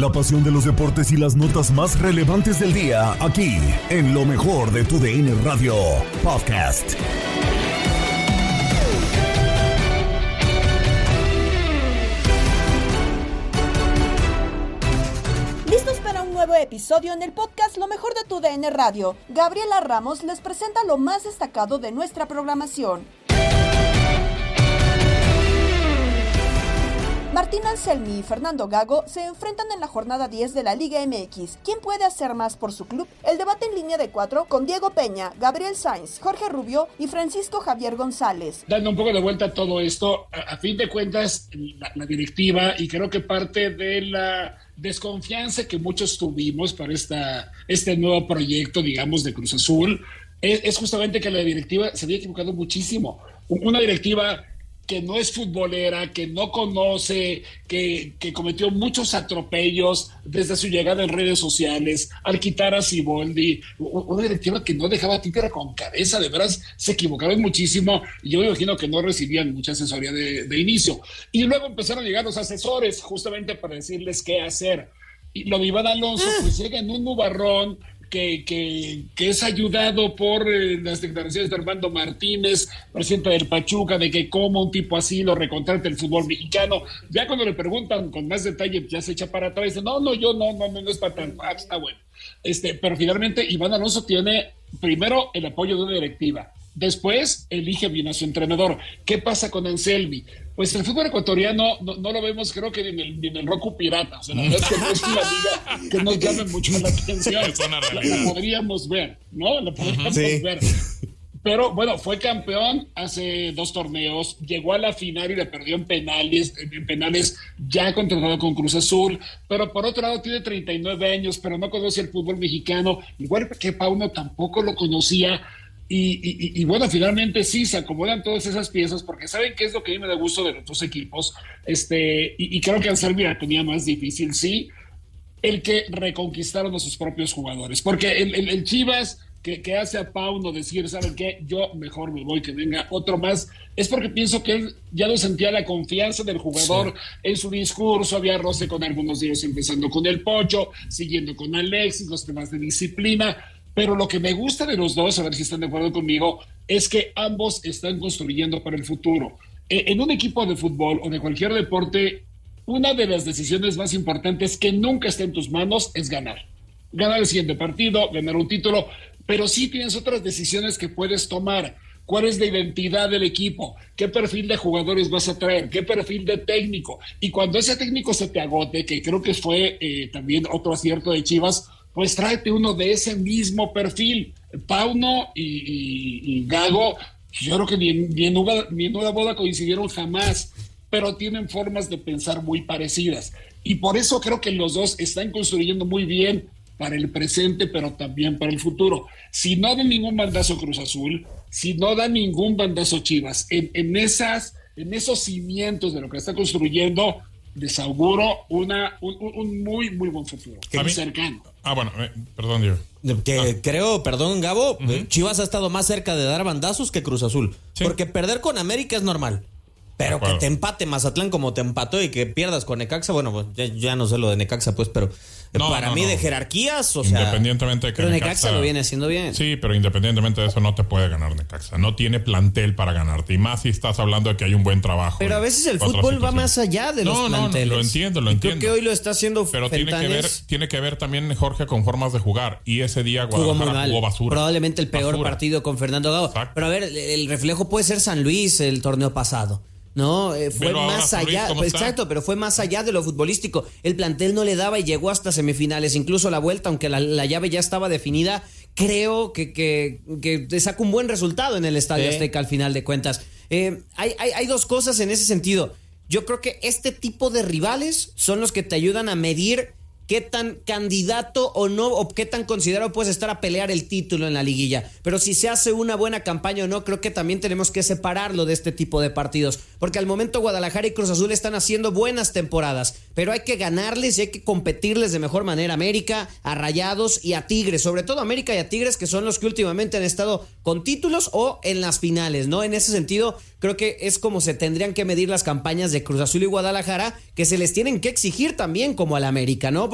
La pasión de los deportes y las notas más relevantes del día, aquí, en lo mejor de tu DN Radio Podcast. ¿Listos para un nuevo episodio en el podcast Lo mejor de tu DN Radio? Gabriela Ramos les presenta lo más destacado de nuestra programación. Martín Anselmi y Fernando Gago se enfrentan en la jornada 10 de la Liga MX. ¿Quién puede hacer más por su club? El debate en línea de cuatro con Diego Peña, Gabriel Sainz, Jorge Rubio y Francisco Javier González. Dando un poco de vuelta a todo esto, a, fin de cuentas, la, directiva y creo que parte de la desconfianza que muchos tuvimos para esta, este nuevo proyecto, digamos, de Cruz Azul, es justamente que la directiva se había equivocado muchísimo. Una directiva que no es futbolera, que no conoce, que, que, cometió muchos atropellos desde su llegada en redes sociales, al quitar a Siboldi, una directiva que no dejaba títere con cabeza, de veras se equivocaron muchísimo yo me imagino que no recibían mucha asesoría de, de inicio. Y luego empezaron a llegar los asesores justamente para decirles qué hacer. Y lo de Iván Alonso, pues llega en un nubarrón, que, que, es ayudado por eh, las declaraciones de Armando Martínez, presidente del Pachuca, de que como un tipo así lo recontrata el fútbol mexicano. Ya cuando le preguntan con más detalle, ya se echa para atrás y dice, no, no, yo no, no, no, es para tanto. Ah, está bueno. Este, pero finalmente Iván Alonso tiene primero el apoyo de una directiva. Después elige bien a su entrenador. ¿Qué pasa con Anselmi? Pues el fútbol ecuatoriano no, no lo vemos, creo que ni en el, ni en el Roku Pirata. O sea, la verdad es que no es una liga que nos llame mucho la atención. La, la, podríamos ver, ¿no? La podríamos sí. ver. Pero bueno, fue campeón hace dos torneos, llegó a la final y le perdió en penales, en penales ya contratado con Cruz Azul, pero por otro lado tiene 39 años, pero no conoce el fútbol mexicano, igual que Pauno tampoco lo conocía, y, y, y, bueno, finalmente sí se acomodan todas esas piezas porque saben qué es lo que a mí me da gusto de los dos equipos. Este, y, y creo que Anselmi la tenía más difícil, sí, el que reconquistaron a sus propios jugadores. Porque el, el, el Chivas que, que, hace a Pauno decir, ¿saben qué? Yo mejor me voy, que venga otro más. Es porque pienso que él ya no sentía la confianza del jugador sí. en su discurso, había roce con algunos de ellos, empezando con el Pocho, siguiendo con Alexis, los temas de disciplina pero lo que me gusta de los dos, a ver si están de acuerdo conmigo, es que ambos están construyendo para el futuro. En un equipo de fútbol o de cualquier deporte, una de las decisiones más importantes que nunca está en tus manos es ganar. Ganar el siguiente partido, ganar un título, pero sí tienes otras decisiones que puedes tomar. cuál es la identidad del equipo, qué perfil de jugadores vas a traer, qué perfil de técnico. Y cuando ese técnico se te agote, que creo que fue eh, también otro acierto de Chivas, pues tráete uno de ese mismo perfil. Pauno y, Gago, yo creo que ni en, una, ni en una boda coincidieron jamás, pero tienen formas de pensar muy parecidas. Y por eso creo que los dos están construyendo muy bien para el presente, pero también para el futuro. Si no da ningún bandazo Cruz Azul, si no da ningún bandazo Chivas, en, esas, en esos cimientos de lo que está construyendo, les auguro una, un, muy, muy buen futuro. cercano. Ah, bueno, eh, perdón, Diego. Que ah. creo, perdón, Gabo, eh, Chivas ha estado más cerca de dar bandazos que Cruz Azul. Porque perder con América es normal. Pero que te empate Mazatlán como te empató y que pierdas con Necaxa, bueno, pues ya, ya no sé lo de Necaxa, pues, pero para mí de jerarquías, o sea. Independientemente de que pero Necaxa, lo viene haciendo bien. Sí, pero independientemente de eso no te puede ganar Necaxa. No tiene plantel para ganarte. Y más si estás hablando de que hay un buen trabajo. Pero a veces el fútbol va más allá de los planteles. No, lo entiendo, lo entiendo. Creo que hoy lo está haciendo Pero tiene que, ver, tiene que ver también, Jorge, con formas de jugar. Y ese día Guadalajara jugó, basura. Probablemente el peor partido con Fernando Gago. Pero a ver, el reflejo puede ser San Luis el torneo pasado. No, eh, fue más allá, exacto, pero fue más allá de lo futbolístico. El plantel no le daba y llegó hasta semifinales, incluso la vuelta, aunque la, llave ya estaba definida, creo que, que, que saca un buen resultado en el Estadio Azteca al final de cuentas. Eh, hay, hay, hay dos cosas en ese sentido. Yo creo que este tipo de rivales son los que te ayudan a medir qué tan candidato o no, o qué tan considerado puedes estar a pelear el título en la liguilla. Pero si se hace una buena campaña o no, creo que también tenemos que separarlo de este tipo de partidos. Porque al momento Guadalajara y Cruz Azul están haciendo buenas temporadas, pero hay que ganarles y hay que competirles de mejor manera. América, a Rayados y a Tigres, sobre todo América y a Tigres, que son los que últimamente han estado con títulos o en las finales, ¿no? En ese sentido, creo que es como se tendrían que medir las campañas de Cruz Azul y Guadalajara, que se les tienen que exigir también como al América, ¿no?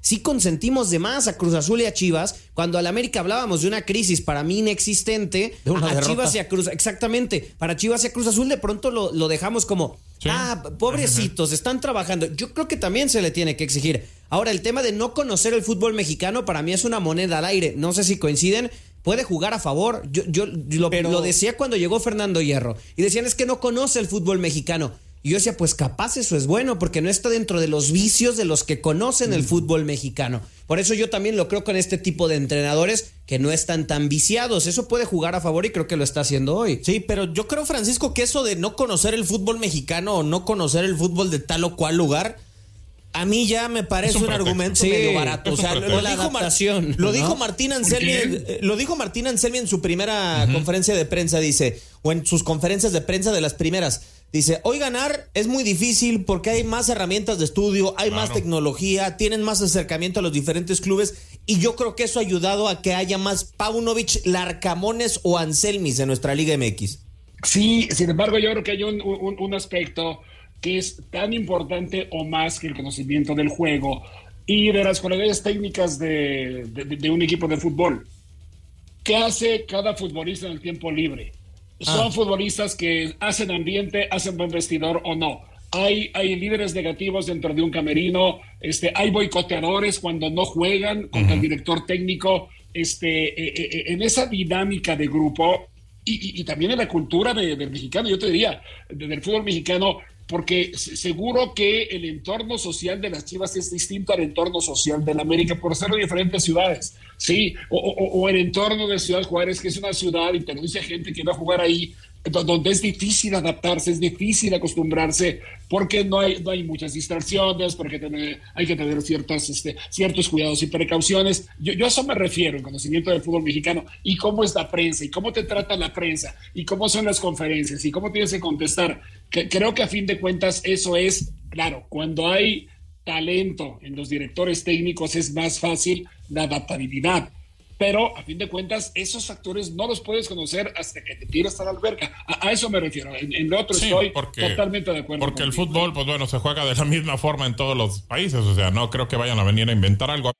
Si consentimos de más a Cruz Azul y a Chivas, cuando al América hablábamos de una crisis para mí inexistente, a Chivas y a Cruz, exactamente, para Chivas y a Cruz Azul de pronto lo, lo dejamos como, ah, pobrecitos, están trabajando. Yo creo que también se le tiene que exigir. Ahora, el tema de no conocer el fútbol mexicano para mí es una moneda al aire. No sé si coinciden, puede jugar a favor. Yo, yo lo, lo, decía cuando llegó Fernando Hierro. Y decían es que no conoce el fútbol mexicano. Y yo decía, pues capaz eso es bueno, porque no está dentro de los vicios de los que conocen el mm. fútbol mexicano. Por eso yo también lo creo con este tipo de entrenadores que no están tan viciados. Eso puede jugar a favor y creo que lo está haciendo hoy. Sí, pero yo creo, Francisco, que eso de no conocer el fútbol mexicano o no conocer el fútbol de tal o cual lugar a mí ya me parece un, argumento medio barato. O sea, lo, dijo lo, dijo Martín Anselmi, eh, lo dijo Martín Anselmi en su primera conferencia de prensa, dice, o en sus conferencias de prensa de las primeras. Dice, hoy ganar es muy difícil porque hay más herramientas de estudio, hay más tecnología, tienen más acercamiento a los diferentes clubes y yo creo que eso ha ayudado a que haya más Paunovic, Larcamones o Anselmis en nuestra Liga MX. Sí, sin embargo yo creo que hay un, un aspecto que es tan importante o más que el conocimiento del juego y de las cualidades técnicas de, un equipo de fútbol. ¿Qué hace cada futbolista en el tiempo libre? Son ah. futbolistas que hacen ambiente, hacen buen vestidor o no. Hay, hay líderes negativos dentro de un camerino, este, hay boicoteadores cuando no juegan contra el director técnico. Este, eh, eh, eh, en esa dinámica de grupo y, también en la cultura del mexicano, yo te diría, del fútbol mexicano, porque seguro que el entorno social de las Chivas es distinto al entorno social de la América por ser diferentes ciudades, ¿sí? O, el entorno de Ciudad Juárez, que es una ciudad y te lo dice gente que va a jugar ahí, donde es difícil adaptarse, es difícil acostumbrarse, porque no hay, no hay muchas distracciones, porque hay que tener ciertos, este, ciertos cuidados y precauciones. Yo, yo a eso me refiero, el conocimiento del fútbol mexicano, y cómo es la prensa, y cómo te trata la prensa, y cómo son las conferencias, y cómo tienes que contestar. Que, creo que a fin de cuentas eso es, claro, cuando hay talento en los directores técnicos es más fácil la adaptabilidad pero a fin de cuentas esos factores no los puedes conocer hasta que te tiras a la alberca. A, eso me refiero. En, lo otro estoy totalmente de acuerdo. Porque el fútbol, pues bueno, se juega de la misma forma en todos los países. O sea, no creo que vayan a venir a inventar algo.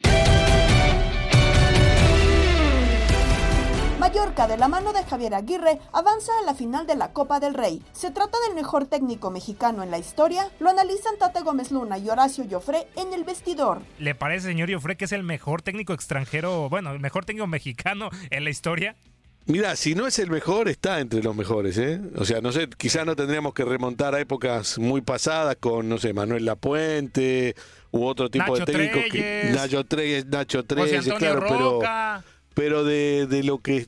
Mallorca, de la mano de Javier Aguirre, avanza a la final de la Copa del Rey. ¿Se trata del mejor técnico mexicano en la historia? Lo analizan Tate Gómez Luna y Horacio Joffre en el vestidor. ¿Le parece, señor Joffre, que es el mejor técnico extranjero, bueno, el mejor técnico mexicano en la historia? Mira, si no es el mejor, está entre los mejores, ¿eh? O sea, no sé, quizás no tendríamos que remontar a épocas muy pasadas con, no sé, Manuel Lapuente u otro tipo de técnicos. Que, Nacho Treyes, Nacho Treyes, claro, pero, pero de, de lo que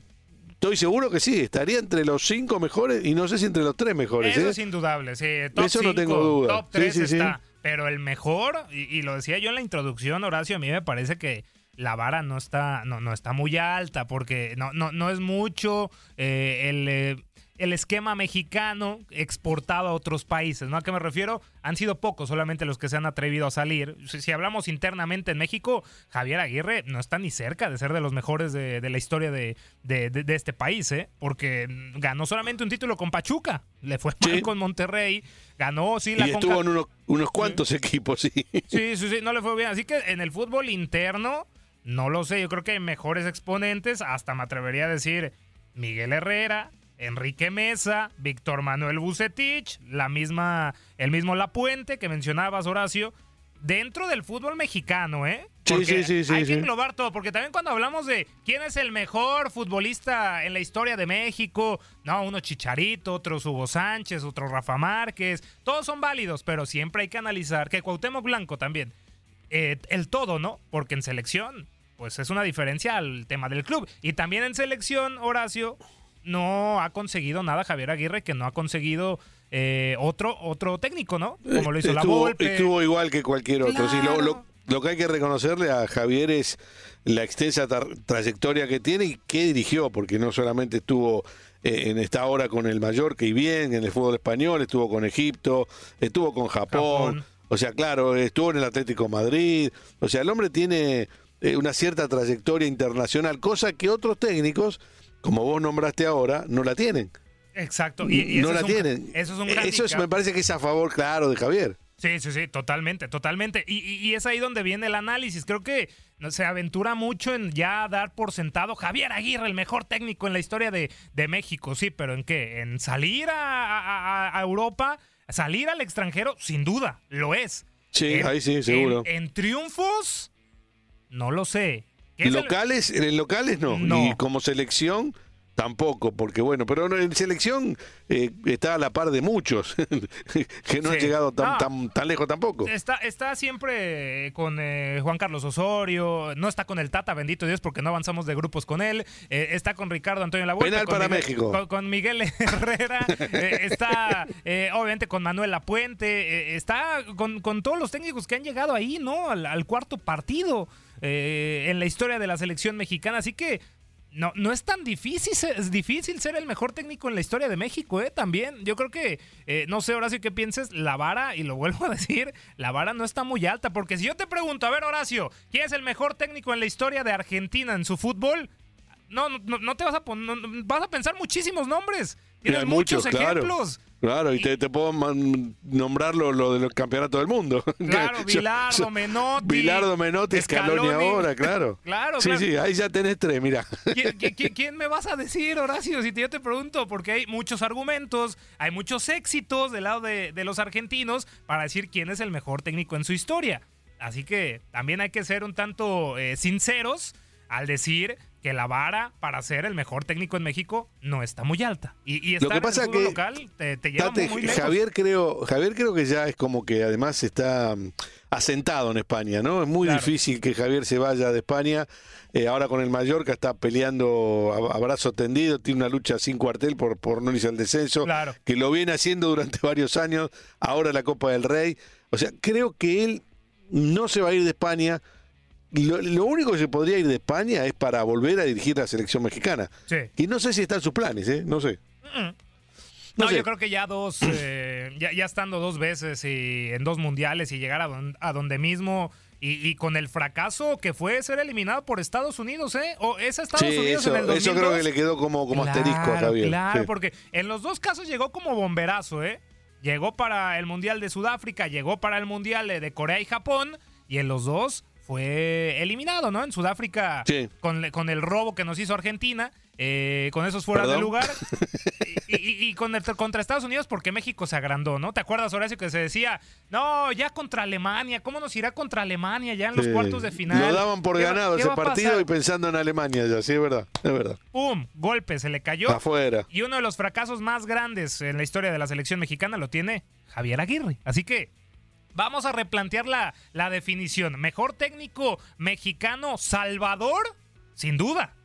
Estoy seguro que sí, estaría entre los cinco mejores y no sé si entre los tres mejores. Eso ¿eh? es indudable, sí. Eso no tengo duda. Top 3 está. Pero el mejor, y, lo decía yo en la introducción, Horacio, a mí me parece que la vara no está, no, no está muy alta, porque no, no, no es mucho eh, el, eh, el esquema mexicano exportado a otros países. ¿no? ¿A qué me refiero? Han sido pocos solamente los que se han atrevido a salir. Si, hablamos internamente en México, Javier Aguirre no está ni cerca de ser de los mejores de, la historia de, de, este país, ¿eh? porque ganó solamente un título con Pachuca, le fue mal con Monterrey, ganó, sí, la Y estuvo en unos, unos cuantos equipos, sí. Sí, sí, sí, no le fue bien. Así que en el fútbol interno, no lo sé, yo creo que hay mejores exponentes, hasta me atrevería a decir Miguel Herrera, Enrique Mesa, Víctor Manuel Bucetich, la misma, el mismo Lapuente que mencionabas, Horacio, dentro del fútbol mexicano, ¿eh? sí, sí, sí, hay que englobar todo, porque también cuando hablamos de quién es el mejor futbolista en la historia de México, no, uno Chicharito, otro Hugo Sánchez, otro Rafa Márquez, todos son válidos, pero siempre hay que analizar que Cuauhtémoc Blanco también, eh, el todo, ¿no? Porque en selección, pues es una diferencia al tema del club. Y también en selección, Horacio, no ha conseguido nada Javier Aguirre que no ha conseguido eh, otro otro técnico, ¿no? Como lo hizo estuvo, la Volpe. Estuvo igual que cualquier otro. lo, que hay que reconocerle a Javier es la extensa trayectoria que tiene y que dirigió, porque no solamente estuvo eh, en esta hora con el Mallorca y bien, en el fútbol español, estuvo con Egipto, estuvo con Japón. O sea, claro, estuvo en el Atlético Madrid. O sea, el hombre tiene eh, una cierta trayectoria internacional, cosa que otros técnicos como vos nombraste ahora, no la tienen. Exacto. Y, no la tienen. Eso es un Eso me parece que es a favor, claro, de Javier. Sí, sí, sí, totalmente, totalmente. Y, y, es ahí donde viene el análisis. Creo que se aventura mucho en ya dar por sentado Javier Aguirre, el mejor técnico en la historia de, de México. Sí, pero ¿en qué? ¿En salir a, Europa? ¿Salir al extranjero? Sin duda, lo es. Sí, ahí sí, seguro. En, triunfos, no lo sé. Locales, en locales no. Y como selección, Tampoco, porque bueno, pero en selección eh, está a la par de muchos que no han llegado tan, tan, tan, lejos tampoco. Está, está siempre con eh, Juan Carlos Osorio, no está con el Tata, bendito Dios, porque no avanzamos de grupos con él. Eh, está con Ricardo Antonio Lavolpe. Penal para México. Con, Miguel Herrera, está obviamente con Manuel Lapuente, está con, con, todos los técnicos que han llegado ahí, ¿no? Al, al cuarto partido. En la historia de la selección mexicana. Así que no, no es tan difícil, es difícil ser el mejor técnico en la historia de México, ¿eh? También, yo creo que, eh, no sé, Horacio, qué pienses, la vara, y lo vuelvo a decir, la vara no está muy alta, porque si yo te pregunto, a ver, Horacio, ¿quién es el mejor técnico en la historia de Argentina en su fútbol? No, no, no te vas a poner, vas a pensar muchísimos nombres. Tienes muchos, ejemplos. Claro, y, te, puedo nombrar lo, del campeonato del mundo. Claro, Bilardo, Menotti. Bilardo, Menotti, Scaloni, ahora, claro. Claro, Sí, sí, ahí ya tenés tres, mira. ¿Quién, me vas a decir, Horacio? Si yo te pregunto, porque hay muchos argumentos, hay muchos éxitos del lado de, los argentinos para decir quién es el mejor técnico en su historia. Así que también hay que ser un tanto eh, sinceros al decir que la vara para ser el mejor técnico en México no está muy alta. Y, estar Lo que pasa en el que local te, lleva muy. Javier creo, Javier creo que ya es como que además está mm, asentado en España, ¿no? Es muy difícil que Javier se vaya de España. Eh, ahora con el Mallorca está peleando a, brazo tendido, tiene una lucha sin cuartel por, por no iniciar el descenso, que lo viene haciendo durante varios años, ahora la Copa del Rey. O sea, creo que él no se va a ir de España lo, único que se podría ir de España es para volver a dirigir la selección mexicana. Y no sé si están sus planes, ¿eh? No sé. No, yo creo que ya dos, eh, ya, ya, estando dos veces y en dos mundiales y llegar a, donde mismo y, con el fracaso que fue ser eliminado por Estados Unidos, ¿eh? O es Estados Unidos en el 2002. Eso creo que le quedó como, como asterisco a Javier. Claro, porque en los dos casos llegó como bomberazo, ¿eh? Llegó para el Mundial de Sudáfrica, llegó para el Mundial de Corea y Japón, y en los dos fue eliminado, ¿no? En Sudáfrica con, con, el robo que nos hizo Argentina eh, con esos fuera de lugar. Y, con contra Estados Unidos porque México se agrandó, ¿no? ¿Te acuerdas, Horacio, que se decía, no, ya contra Alemania, ¿cómo nos irá contra Alemania ya en los cuartos de final? Lo daban por ganado ese partido y pensando en Alemania ya, sí, es verdad, es verdad. ¡Pum! Golpe, se le cayó. Afuera. Y uno de los fracasos más grandes en la historia de la selección mexicana lo tiene Javier Aguirre. Así que vamos a replantear la, la definición. Mejor técnico mexicano, Salvador, sin duda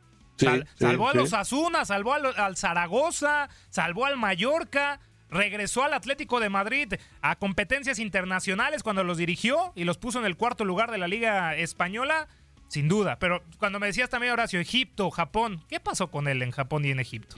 salvó a los Asuna, salvó al, Zaragoza, salvó al Mallorca, regresó al Atlético de Madrid a competencias internacionales cuando los dirigió y los puso en el cuarto lugar de la Liga Española. Sin duda, pero cuando me decías también, Horacio, Egipto, Japón, ¿qué pasó con él en Japón y en Egipto?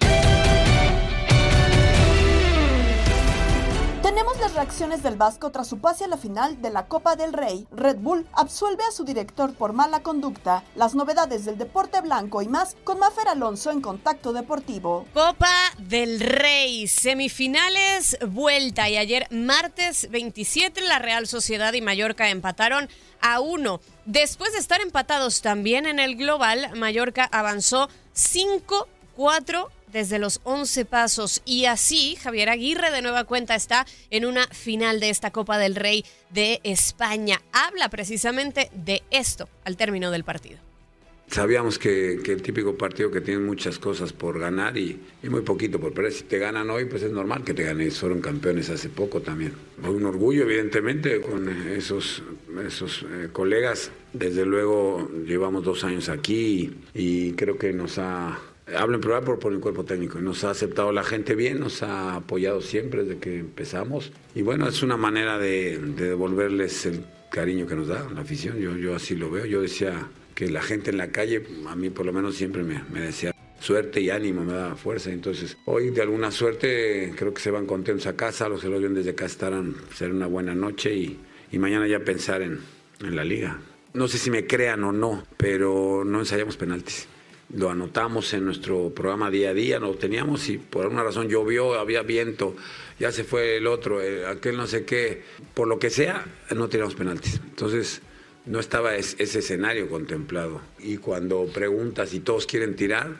Tenemos las reacciones del Vasco tras su pase a la final de la Copa del Rey. Red Bull absuelve a su director por mala conducta. Las novedades del deporte blanco y más con Mafer Alonso en Contacto Deportivo. Copa del Rey, semifinales, vuelta y ayer martes 27 la Real Sociedad y Mallorca empataron a uno. Después de estar empatados también en el global, Mallorca avanzó 5-4 desde los 11 pasos. Y así, Javier Aguirre de nueva cuenta está en una final de esta Copa del Rey de España. Habla precisamente de esto al término del partido. Sabíamos que, el típico partido que tiene muchas cosas por ganar y, muy poquito por perder. Si te ganan hoy, pues es normal que te ganen. Fueron campeones hace poco también. Fue un orgullo, evidentemente, con esos, esos eh, colegas. Desde luego, llevamos dos años aquí y creo que nos ha Hablo en plural por, por el cuerpo técnico. Nos ha aceptado la gente bien, nos ha apoyado siempre desde que empezamos. Y bueno, es una manera de, devolverles el cariño que nos da la afición. Yo, yo así lo veo. Yo decía que la gente en la calle, a mí por lo menos siempre me, me decía suerte y ánimo, me da fuerza. Entonces, hoy de alguna suerte creo que se van contentos a casa, los que lo desde acá estarán, ser una buena noche y, y mañana ya pensar en, en la liga. No sé si me crean o no, pero no ensayamos penaltis lo anotamos en nuestro programa día a día, lo teníamos y por alguna razón llovió, había viento, ya se fue el otro, eh, aquel no sé qué, por lo que sea, no tiramos penaltis. Entonces, no estaba ese escenario contemplado. Y cuando preguntas y todos quieren tirar,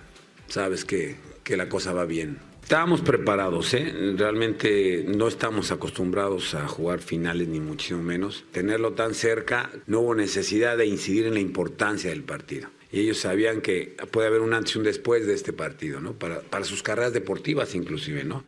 sabes que, que la cosa va bien. Estábamos preparados, ¿eh? realmente no estamos acostumbrados a jugar finales ni muchísimo menos. Tenerlo tan cerca, no hubo necesidad de incidir en la importancia del partido y ellos sabían que puede haber un antes y un después de este partido, ¿no? Para, para sus carreras deportivas inclusive, ¿no?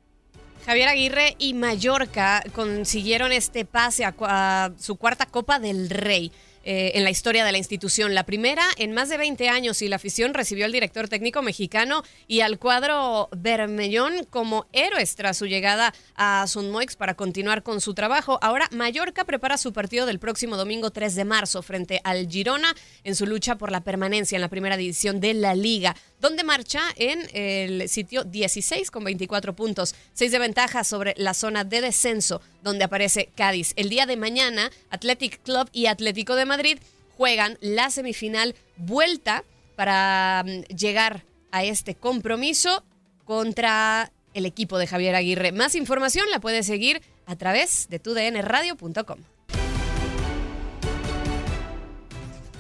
Javier Aguirre y Mallorca consiguieron este pase a su cuarta Copa del Rey. Eh, en la historia de la institución. La primera en más de 20 años y la afición recibió al director técnico mexicano y al cuadro Bermellón como héroes tras su llegada a Sunmoix para continuar con su trabajo. Ahora Mallorca prepara su partido del próximo domingo 3 de marzo frente al Girona en su lucha por la permanencia en la primera división de la liga donde marcha en el sitio 16 con 24 puntos, 6 de ventaja sobre la zona de descenso donde aparece Cádiz. El día de mañana, Athletic Club y Atlético de Madrid juegan la semifinal vuelta para mm, llegar a este compromiso contra el equipo de Javier Aguirre. Más información la puedes seguir a través de tudnradio.com.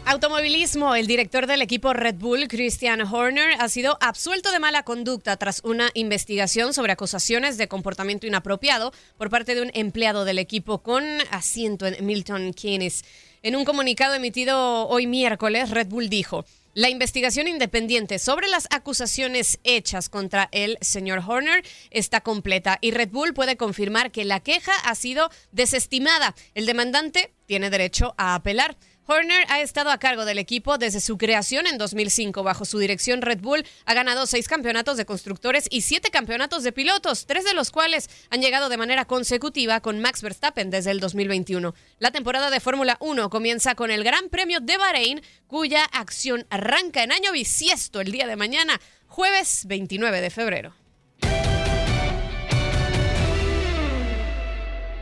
Automovilismo, el director del equipo Red Bull, Christian Horner, ha sido absuelto de mala conducta tras una investigación sobre acusaciones de comportamiento inapropiado por parte de un empleado del equipo con asiento en Milton Keynes. En un comunicado emitido hoy miércoles, Red Bull dijo, la investigación independiente sobre las acusaciones hechas contra el señor Horner está completa y Red Bull puede confirmar que la queja ha sido desestimada. El demandante tiene derecho a apelar. Horner ha estado a cargo del equipo desde su creación en 2005. Bajo su dirección, Red Bull ha ganado seis campeonatos de constructores y siete campeonatos de pilotos, tres de los cuales han llegado de manera consecutiva con Max Verstappen desde el 2021. La temporada de Fórmula 1 comienza con el Gran Premio de Bahrein, cuya acción arranca en año bisiesto el día de mañana, jueves 29 de febrero.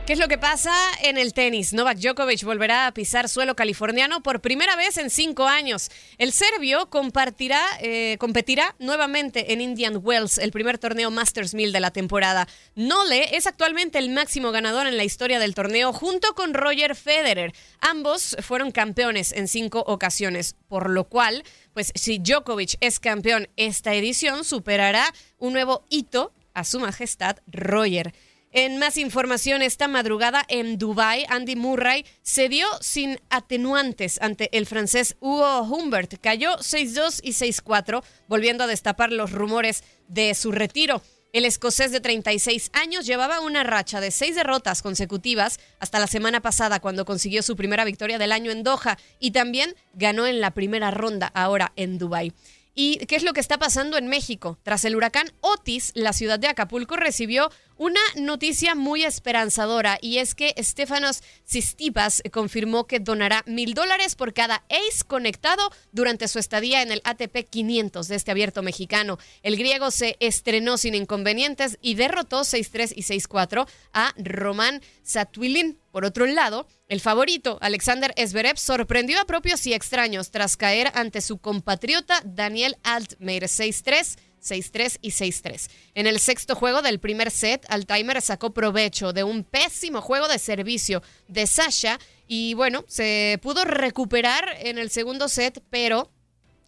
¿Qué es lo que pasa en el tenis? Novak Djokovic volverá a pisar suelo californiano por primera vez en cinco años. El serbio compartirá, eh, competirá nuevamente en Indian Wells, el primer torneo Masters 1000 de la temporada. Nole es actualmente el máximo ganador en la historia del torneo junto con Roger Federer. Ambos fueron campeones en cinco ocasiones, por lo cual, pues si Djokovic es campeón esta edición, superará un nuevo hito a su majestad Roger. En más información, esta madrugada en Dubai, Andy Murray se dio sin atenuantes ante el francés Hugo Humbert. Cayó 6-2 y 6-4, volviendo a destapar los rumores de su retiro. El escocés de 36 años llevaba una racha de seis derrotas consecutivas hasta la semana pasada cuando consiguió su primera victoria del año en Doha y también ganó en la primera ronda ahora en Dubai. ¿Y qué es lo que está pasando en México? Tras el huracán Otis, la ciudad de Acapulco recibió una noticia muy esperanzadora y es que Estefanos Sistipas confirmó que donará mil dólares por cada ace conectado durante su estadía en el ATP 500 de este abierto mexicano. El griego se estrenó sin inconvenientes y derrotó 6-3 y 6-4 a Román Satwilin. Por otro lado, el favorito, Alexander Zverev, sorprendió a propios y extraños tras caer ante su compatriota Daniel Altmaier 6-3. 6-3 y 6-3. En el sexto juego del primer set, Altimer sacó provecho de un pésimo juego de servicio de Sasha y bueno, se pudo recuperar en el segundo set, pero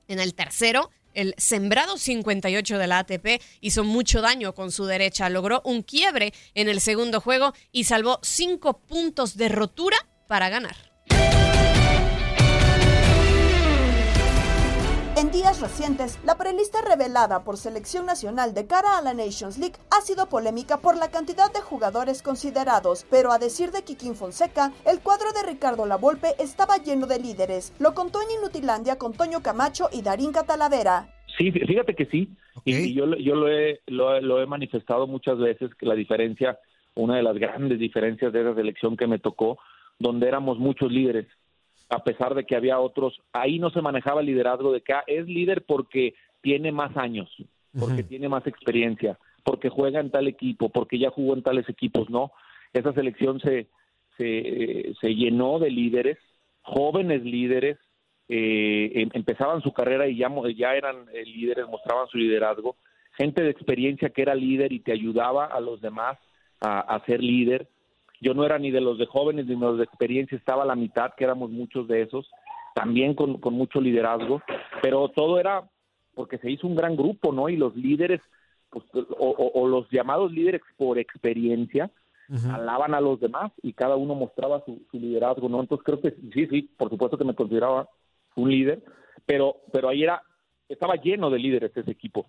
en el tercero el sembrado 58 de la ATP hizo mucho daño con su derecha, logró un quiebre en el segundo juego y salvó cinco puntos de rotura para ganar. En días recientes, la prelista revelada por Selección Nacional de cara a la Nations League ha sido polémica por la cantidad de jugadores considerados, pero a decir de Kikín Fonseca, el cuadro de Ricardo Lavolpe estaba lleno de líderes. Lo contó en Inutilandia con Toño Camacho y Darín Catalavera. Sí, fíjate que sí. Y yo, yo lo, he, lo, he manifestado muchas veces, que la diferencia, una de las grandes diferencias de esa selección que me tocó, donde éramos muchos líderes a pesar de que había otros, ahí no se manejaba el liderazgo de que es líder porque tiene más años, porque tiene más experiencia, porque juega en tal equipo, porque ya jugó en tales equipos, no. Esa selección se, se, se llenó de líderes, jóvenes líderes, eh, em, empezaban su carrera y ya, ya eran eh, líderes, mostraban su liderazgo, gente de experiencia que era líder y te ayudaba a los demás a, a ser líder, yo no era ni de los de jóvenes ni de los de experiencia, estaba a la mitad, que éramos muchos de esos, también con, mucho liderazgo, pero todo era porque se hizo un gran grupo, ¿no? Y los líderes, pues, o, los llamados líderes por experiencia, alaban a los demás y cada uno mostraba su, liderazgo, ¿no? Entonces creo que sí, sí, por supuesto que me consideraba un líder, pero, pero ahí era, estaba lleno de líderes ese equipo.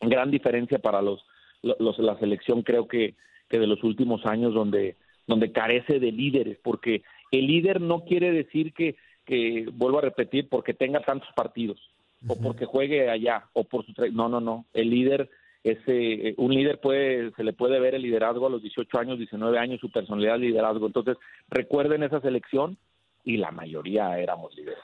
Gran diferencia para los, los la selección creo que, que de los últimos años donde donde carece de líderes, porque el líder no quiere decir que, que vuelvo a repetir, porque tenga tantos partidos, o porque juegue allá, o por su... No, no, no, el líder es, eh, un líder puede, se le puede ver el liderazgo a los 18 años, 19 años, su personalidad de liderazgo. Entonces, recuerden esa selección y la mayoría éramos líderes.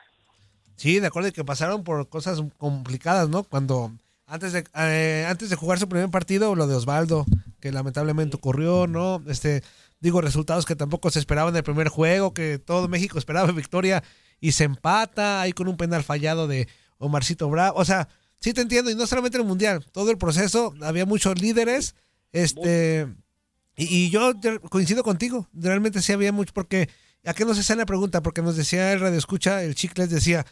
Sí, de acuerdo que pasaron por cosas complicadas, ¿no? Cuando antes de eh, antes de jugar su primer partido, lo de Osvaldo, que lamentablemente ocurrió, ¿no? Este digo, resultados que tampoco se esperaban en el primer juego, que todo México esperaba victoria y se empata ahí con un penal fallado de Omarcito Bravo. O sea, sí te entiendo, y no solamente el Mundial, todo el proceso, había muchos líderes, este, y, yo coincido contigo, realmente sí había mucho, porque, ¿a qué nos hace la pregunta? Porque nos decía el radio escucha, el Chicles decía,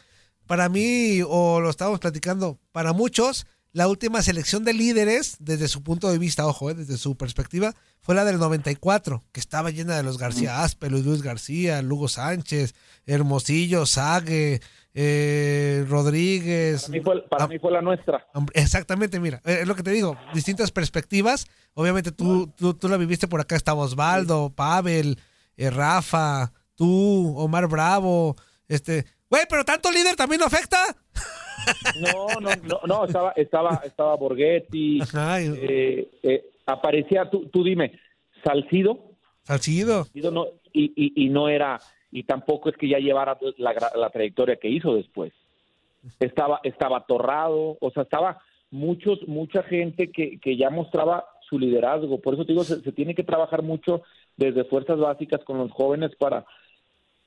para mí, o lo estábamos platicando, para muchos, la última selección de líderes, desde su punto de vista, ojo, eh, desde su perspectiva, fue la del 94, que estaba llena de los García Aspe, Luis García, Lugo Sánchez, Hermosillo, Sague, eh, Rodríguez. Para, mí fue, la nuestra. Exactamente, mira, eh, es lo que te digo, distintas perspectivas. Obviamente tú, tú, tú la viviste por acá, estaba Osvaldo, Pavel, Rafa, tú, Omar Bravo, este... Güey, pero tanto líder también no afecta. No, no, no, no, estaba, estaba, estaba Borghetti, eh, eh, aparecía, tú, tú dime, Salcido. Salcido. no, y, y, no era, y tampoco es que ya llevara la, la trayectoria que hizo después. Estaba, estaba Torrado, o sea, estaba muchos, mucha gente que, que ya mostraba su liderazgo. Por eso digo, se, tiene que trabajar mucho desde fuerzas básicas con los jóvenes para,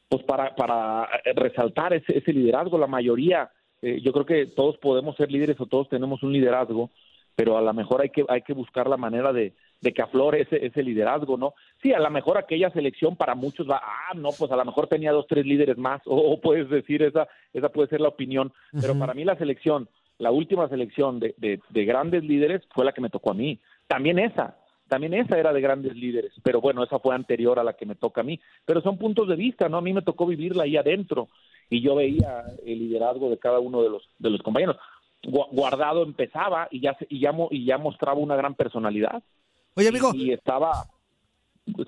pues para, para resaltar ese, ese liderazgo. La mayoría, eh, yo creo que todos podemos ser líderes o todos tenemos un liderazgo, pero a lo mejor hay que, hay que buscar la manera de, de que aflore ese, ese liderazgo, ¿no? Sí, a lo mejor aquella selección para muchos va, ah, no, pues a lo mejor tenía dos, tres líderes más, o, puedes decir, esa, esa puede ser la opinión, pero para mí la selección, la última selección de, de, de, grandes líderes fue la que me tocó a mí, también esa, también esa era de grandes líderes, pero bueno, esa fue anterior a la que me toca a mí, pero son puntos de vista, ¿no? A mí me tocó vivirla ahí adentro y yo veía el liderazgo de cada uno de los, de los compañeros. Guardado empezaba y ya, y ya, y ya mostraba una gran personalidad. Oye, amigo. Y, estaba.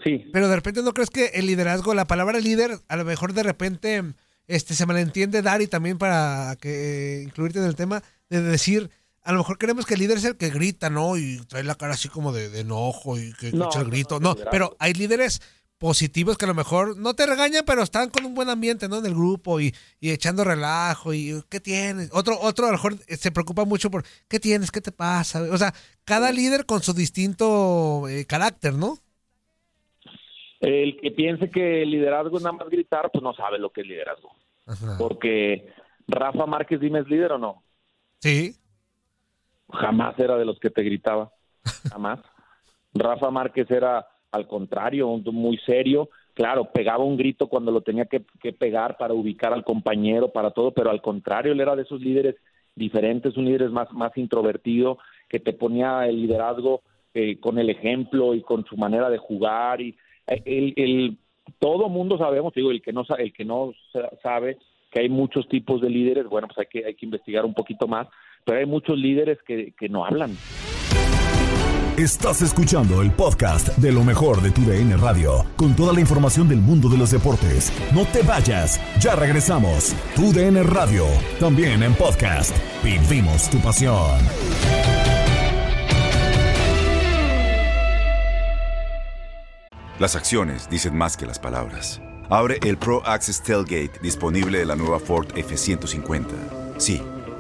Sí. Pero de repente no crees que el liderazgo, la palabra líder, a lo mejor de repente este se malentiende dar y también para que incluirte en el tema de decir, a lo mejor queremos que el líder sea el que grita, ¿no? Y trae la cara así como de, enojo y que escucha el grito. No, pero hay líderes positivos que a lo mejor no te regañan, pero están con un buen ambiente, ¿no? En el grupo y, echando relajo y ¿qué tienes? Otro, otro a lo mejor se preocupa mucho por ¿qué tienes? ¿Qué te pasa? O sea, cada líder con su distinto eh, carácter, ¿no? El que piense que el liderazgo es nada más gritar, pues no sabe lo que es liderazgo. Porque Rafa Márquez, dime, ¿es líder o no? Sí. Jamás era de los que te gritaba. Jamás. Rafa Márquez era al contrario, muy serio. Claro, pegaba un grito cuando lo tenía que, pegar para ubicar al compañero, para todo, pero al contrario, él era de esos líderes diferentes, un líder más, más introvertido, que te ponía el liderazgo eh, con el ejemplo y con su manera de jugar. y eh, el, el, Todo mundo sabemos, digo, el que no, el que no sabe que hay muchos tipos de líderes, bueno, pues hay que, hay que investigar un poquito más, pero hay muchos líderes que, que no hablan. Estás escuchando el podcast de lo mejor de tu DN Radio, con toda la información del mundo de los deportes. No te vayas, ya regresamos. Tu DN Radio, también en podcast. Vivimos tu pasión. Las acciones dicen más que las palabras. Abre el Pro Access Tailgate disponible de la nueva Ford F-150. Sí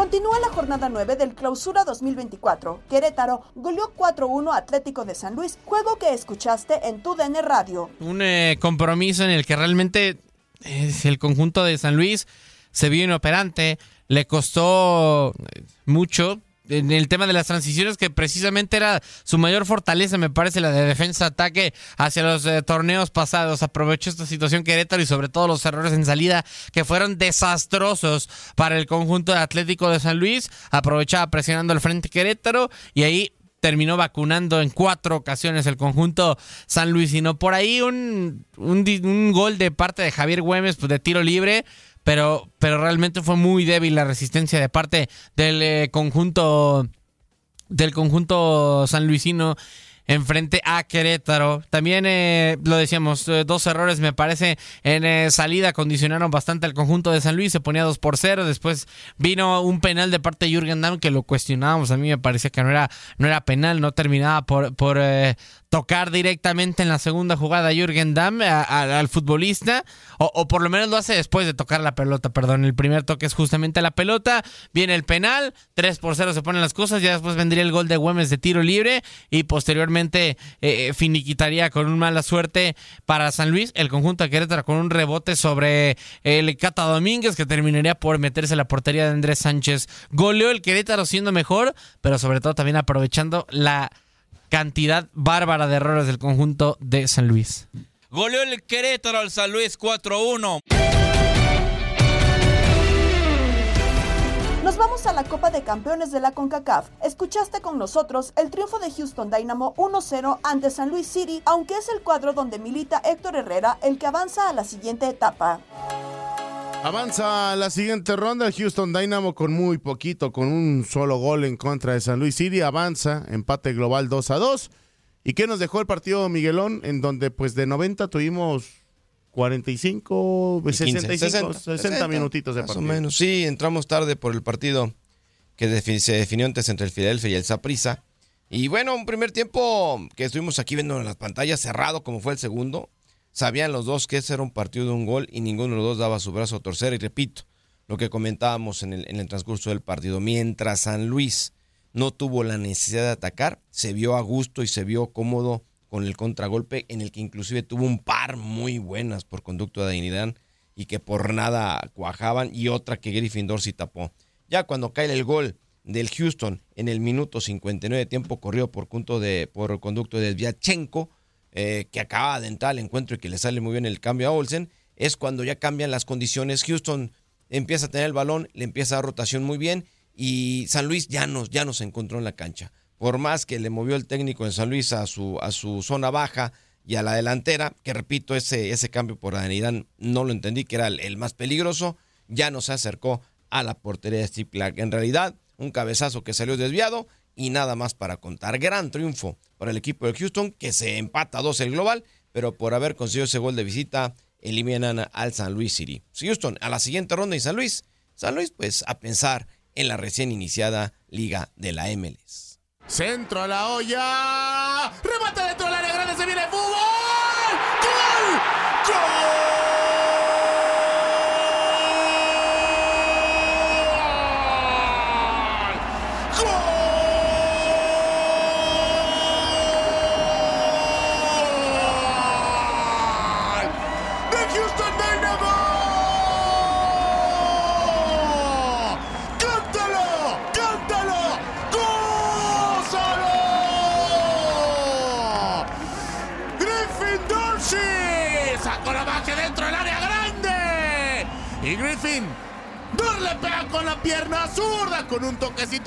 Continúa la jornada 9 del Clausura 2024. Querétaro goleó 4-1 Atlético de San Luis, juego que escuchaste en tu DN Radio. Un eh, compromiso en el que realmente es el conjunto de San Luis se vio inoperante, le costó mucho, en el tema de las transiciones, que precisamente era su mayor fortaleza, me parece, la de defensa-ataque hacia los eh, torneos pasados. Aprovechó esta situación Querétaro y sobre todo los errores en salida que fueron desastrosos para el conjunto de Atlético de San Luis. Aprovechaba presionando al frente Querétaro y ahí terminó vacunando en cuatro ocasiones el conjunto San Luis. no por ahí un, un, gol de parte de Javier Güemes pues, de tiro libre pero, pero realmente fue muy débil la resistencia de parte del eh, conjunto del conjunto sanluisino enfrente a Querétaro. También eh, lo decíamos, eh, dos errores me parece en salida condicionaron bastante al conjunto de San Luis, se ponía 2 por 0, después vino un penal de parte de Jürgen Damm que lo cuestionábamos, a mí me parecía que no era, no era penal, no terminaba por, por tocar directamente en la segunda jugada Jürgen Damm al futbolista, o, por lo menos lo hace después de tocar la pelota, perdón. El primer toque es justamente la pelota, viene el penal, 3 por 0 se ponen las cosas, ya después vendría el gol de Güemes de tiro libre y posteriormente eh, eh, finiquitaría con una mala suerte para San Luis, el conjunto de Querétaro con un rebote sobre el Cata Domínguez que terminaría por meterse la portería de Andrés Sánchez. Goleó el Querétaro siendo mejor, pero sobre todo también aprovechando la cantidad bárbara de errores del conjunto de San Luis. Goleó el Querétaro al San Luis 4-1. Nos vamos a la Copa de Campeones de la CONCACAF. Escuchaste con nosotros el triunfo de Houston Dynamo 1-0 ante San Luis City, aunque es el cuadro donde milita Héctor Herrera el que avanza a la siguiente etapa. Avanza la siguiente ronda el Houston Dynamo con muy poquito, con un solo gol en contra de San Luis City. Avanza, empate global 2 a 2. ¿Y qué nos dejó el partido Miguelón? En donde pues de 90 tuvimos 45, 65, 60, minutitos de partido. Más o menos, sí, entramos tarde por el partido que se definió antes entre el Filadelfia y el Saprissa. Y bueno, un primer tiempo que estuvimos aquí viendo en las pantallas cerrado como fue el segundo. Sabían los dos que ese era un partido de un gol y ninguno de los dos daba su brazo a torcer. Y repito, lo que comentábamos en el, en el transcurso del partido. Mientras San Luis no tuvo la necesidad de atacar, se vio a gusto y se vio cómodo con el contragolpe, en el que inclusive tuvo un par muy buenas por conducto de dignidad y que por nada cuajaban, y otra que Griffin Dorsey tapó. Ya cuando cae el gol del Houston en el minuto 59 de tiempo corrió por, punto de, por conducto de Viachenko, eh, que acaba de entrar al encuentro y que le sale muy bien el cambio a Olsen, es cuando ya cambian las condiciones. Houston empieza a tener el balón, le empieza a dar rotación muy bien y San Luis ya nos, ya encontró en la cancha por más que le movió el técnico en San Luis a su, a su zona baja y a la delantera, que repito, ese, ese cambio por Adenidad no lo entendí, que era el, más peligroso, ya no se acercó a la portería de Steve Clark. En realidad, un cabezazo que salió desviado y nada más para contar. Gran triunfo para el equipo de Houston, que se empata a dos el global, pero por haber conseguido ese gol de visita, eliminan al San Luis City. Houston a la siguiente ronda y San Luis. San Luis, pues a pensar en la recién iniciada Liga de la MLS. Centro a la olla. Remate dentro del área grande. Se viene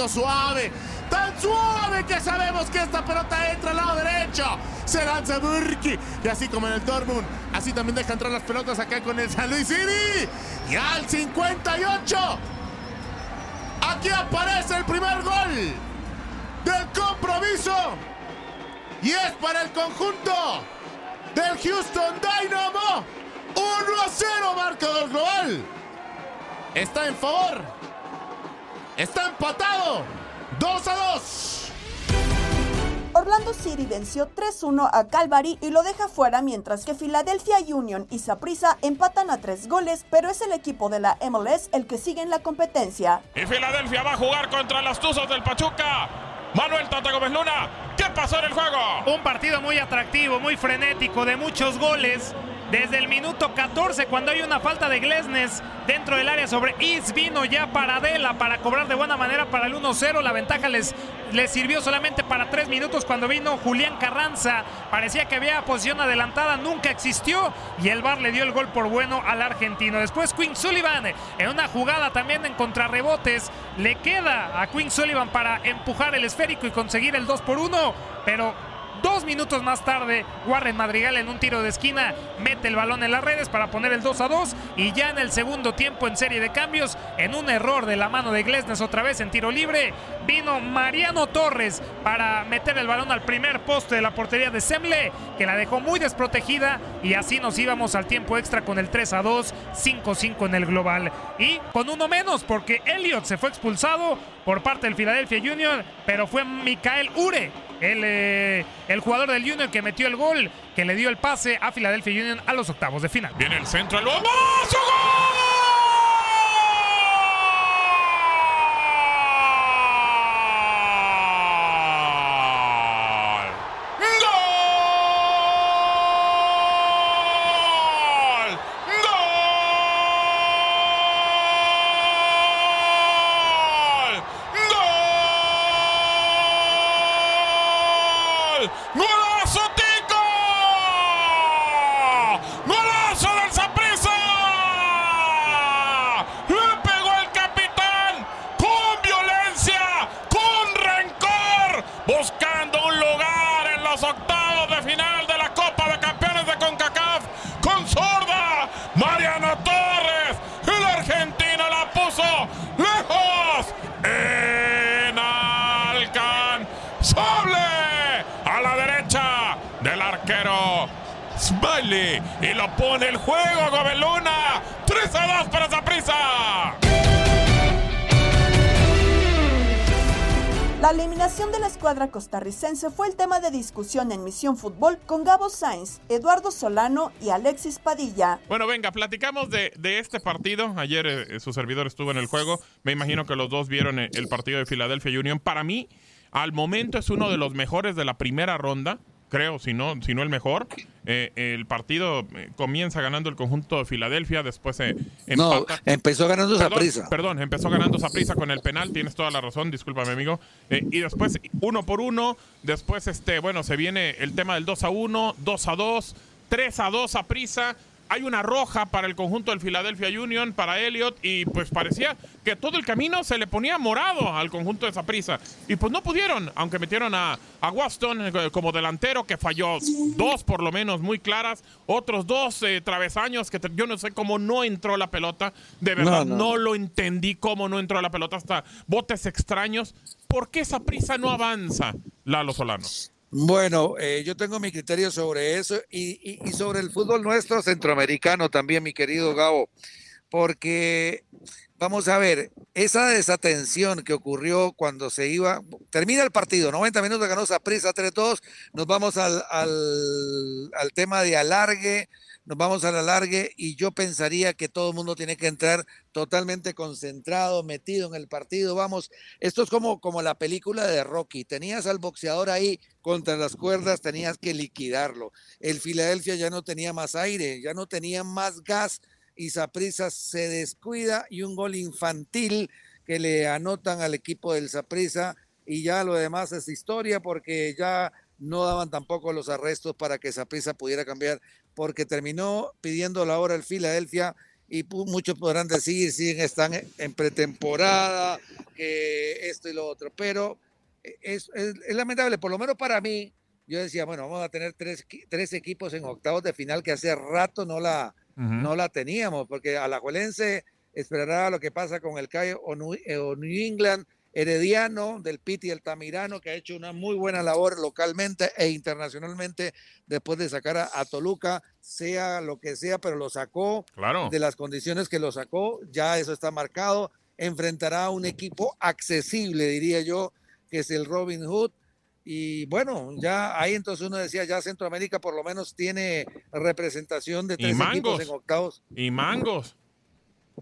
suave. Tan suave que sabemos que esta pelota entra al lado derecho. Se lanza Burki. Y así como en el Dortmund, así también deja entrar las pelotas acá con el San Luis City. Y al 58. Aquí aparece el primer gol del compromiso. Y es para el conjunto del Houston Dynamo. 1 a 0 marcador global está en favor. Empatado. 2 a 2. Orlando City venció 3-1 a Calvary y lo deja fuera mientras que Philadelphia Union y Saprissa empatan a tres goles, pero es el equipo de la MLS el que sigue en la competencia. Y Filadelfia va a jugar contra las Tuzos del Pachuca. Manuel Tata Gómez Luna, ¿qué pasó en el juego? Un partido muy atractivo, muy frenético, de muchos goles desde el minuto 14 cuando hay una falta de Glesnes dentro del área sobre Is vino ya para Adela para cobrar de buena manera para el 1-0 la ventaja les, les sirvió solamente para tres minutos cuando vino Julián Carranza. Parecía que había posición adelantada nunca existió y el VAR le dio el gol por bueno al argentino. Después Quinn Sullivan en una jugada también en contrarrebotes le queda a Quinn Sullivan para empujar el esférico y conseguir el 2 por 1 pero Dos minutos más tarde, Warren Madrigal en un tiro de esquina mete el balón en las redes para poner el 2 a 2 y ya en el segundo tiempo en serie de cambios, en un error de la mano de Glesnes otra vez en tiro libre, vino Mariano Torres para meter el balón al primer poste de la portería de Semle, que la dejó muy desprotegida y así nos íbamos al tiempo extra con el 3 a 2, 5-5 en el global. Y con uno menos porque Elliot se fue expulsado por parte del Philadelphia Union, pero fue Mikael Ure el, eh, el jugador del Union que metió el gol, que le dio el pase a Philadelphia Union a los octavos de final. Viene el centro, el ¡Gol! octavos arquero Smiley y lo pone el juego Gobeluna. 3 a 2 para Zaprisa. La eliminación de la escuadra costarricense fue el tema de discusión en Misión Fútbol con Gabo Sainz, Eduardo Solano y Alexis Padilla. Bueno, venga, platicamos de, este partido. Ayer eh, su servidor estuvo en el juego. Me imagino que los dos vieron eh, el partido de Philadelphia Union. Para mí, al momento es uno de los mejores de la primera ronda creo, si no, si no el mejor. Eh, el partido eh, comienza ganando el conjunto de Filadelfia, después se No, empezó ganando prisa. Perdón, empezó ganando prisa con el penal, tienes toda la razón, discúlpame amigo. Eh, y después uno por uno, después este, bueno, se viene el tema del 2 a 1, 2 a 2, 3 a 2 a prisa hay una roja para el conjunto del Philadelphia Union, para Elliot, y pues parecía que todo el camino se le ponía morado al conjunto de prisa. Y pues no pudieron, aunque metieron a, a Waston eh, como delantero, que falló dos por lo menos muy claras, otros dos eh, travesaños que yo no sé cómo no entró la pelota. De verdad, no, lo entendí cómo no entró la pelota hasta botes extraños. ¿Por qué esa prisa no avanza, Lalo Solano? Bueno, eh, yo tengo mi criterio sobre eso y, sobre el fútbol nuestro centroamericano también, mi querido Gabo, porque vamos a ver, esa desatención que ocurrió cuando se iba, termina el partido, 90 minutos ganó prisa 3-2, nos vamos al, al tema de alargue, nos vamos a la largue y yo pensaría que todo el mundo tiene que entrar totalmente concentrado, metido en el partido. Vamos, esto es como, como la película de Rocky. Tenías al boxeador ahí contra las cuerdas, tenías que liquidarlo. El Filadelfia ya no tenía más aire, ya no tenía más gas y Saprisa se descuida y un gol infantil que le anotan al equipo del Saprisa y ya lo demás es historia porque ya no daban tampoco los arrestos para que Saprisa pudiera cambiar porque terminó pidiendo la hora el Filadelfia y muchos podrán decir, si están en pretemporada, que esto y lo otro, pero es, lamentable, por lo menos para mí, yo decía, bueno, vamos a tener tres, tres equipos en octavos de final que hace rato no la, no la teníamos, porque a la Juelense esperará lo que pasa con el Cayo o New England, Herediano, del Piti el Tamirano, que ha hecho una muy buena labor localmente e internacionalmente después de sacar a, Toluca, sea lo que sea, pero lo sacó claro. de las condiciones que lo sacó, ya eso está marcado. Enfrentará a un equipo accesible, diría yo, que es el Robin Hood. Y bueno, ya ahí entonces uno decía, ya Centroamérica por lo menos tiene representación de tres equipos en octavos. Y mangos.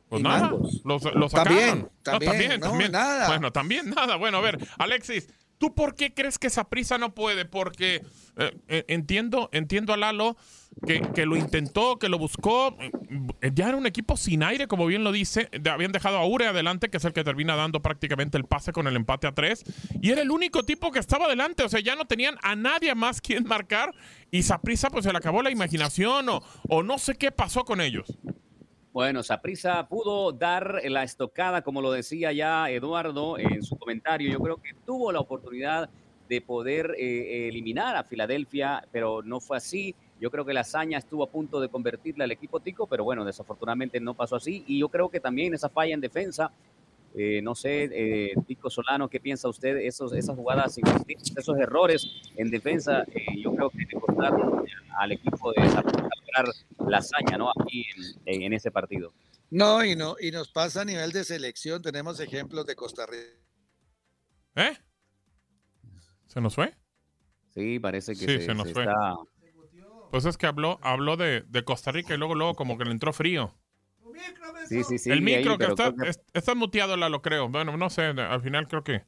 Pues nada, los, los sacaron. También, también, nada. Bueno, también nada. Bueno, a ver, Alexis, ¿tú por qué crees que esa prisa no puede? Porque eh, eh, entiendo, entiendo a Lalo que, que, lo intentó, que lo buscó. Eh, ya era un equipo sin aire, como bien lo dice. Habían dejado a Ure adelante, que es el que termina dando prácticamente el pase con el empate a tres. Y era el único tipo que estaba adelante. O sea, ya no tenían a nadie más quien marcar. Y prisa pues se le acabó la imaginación o, o no sé qué pasó con ellos. Bueno, Saprisa pudo dar la estocada, como lo decía ya Eduardo en su comentario. Yo creo que tuvo la oportunidad de poder eh, eliminar a Filadelfia, pero no fue así. Yo creo que la hazaña estuvo a punto de convertirle al equipo tico, pero bueno, desafortunadamente no pasó así. Y yo creo que también esa falla en defensa eh, no sé, eh, Tico Solano, ¿qué piensa usted? Esos, esas jugadas, esos errores en defensa, yo creo que le costaron al equipo de lograr la hazaña, ¿no? Aquí en, ese partido. No, y no, y nos pasa a nivel de selección, tenemos ejemplos de Costa Rica. ¿Eh? ¿Se nos fue? Sí, parece que sí, se, nos fue. Pues es que habló, habló de, de Costa Rica y luego, luego como que le entró frío. Sí, sí, sí. El micro que está, está muteado, la lo creo. Bueno, no sé, al final creo que.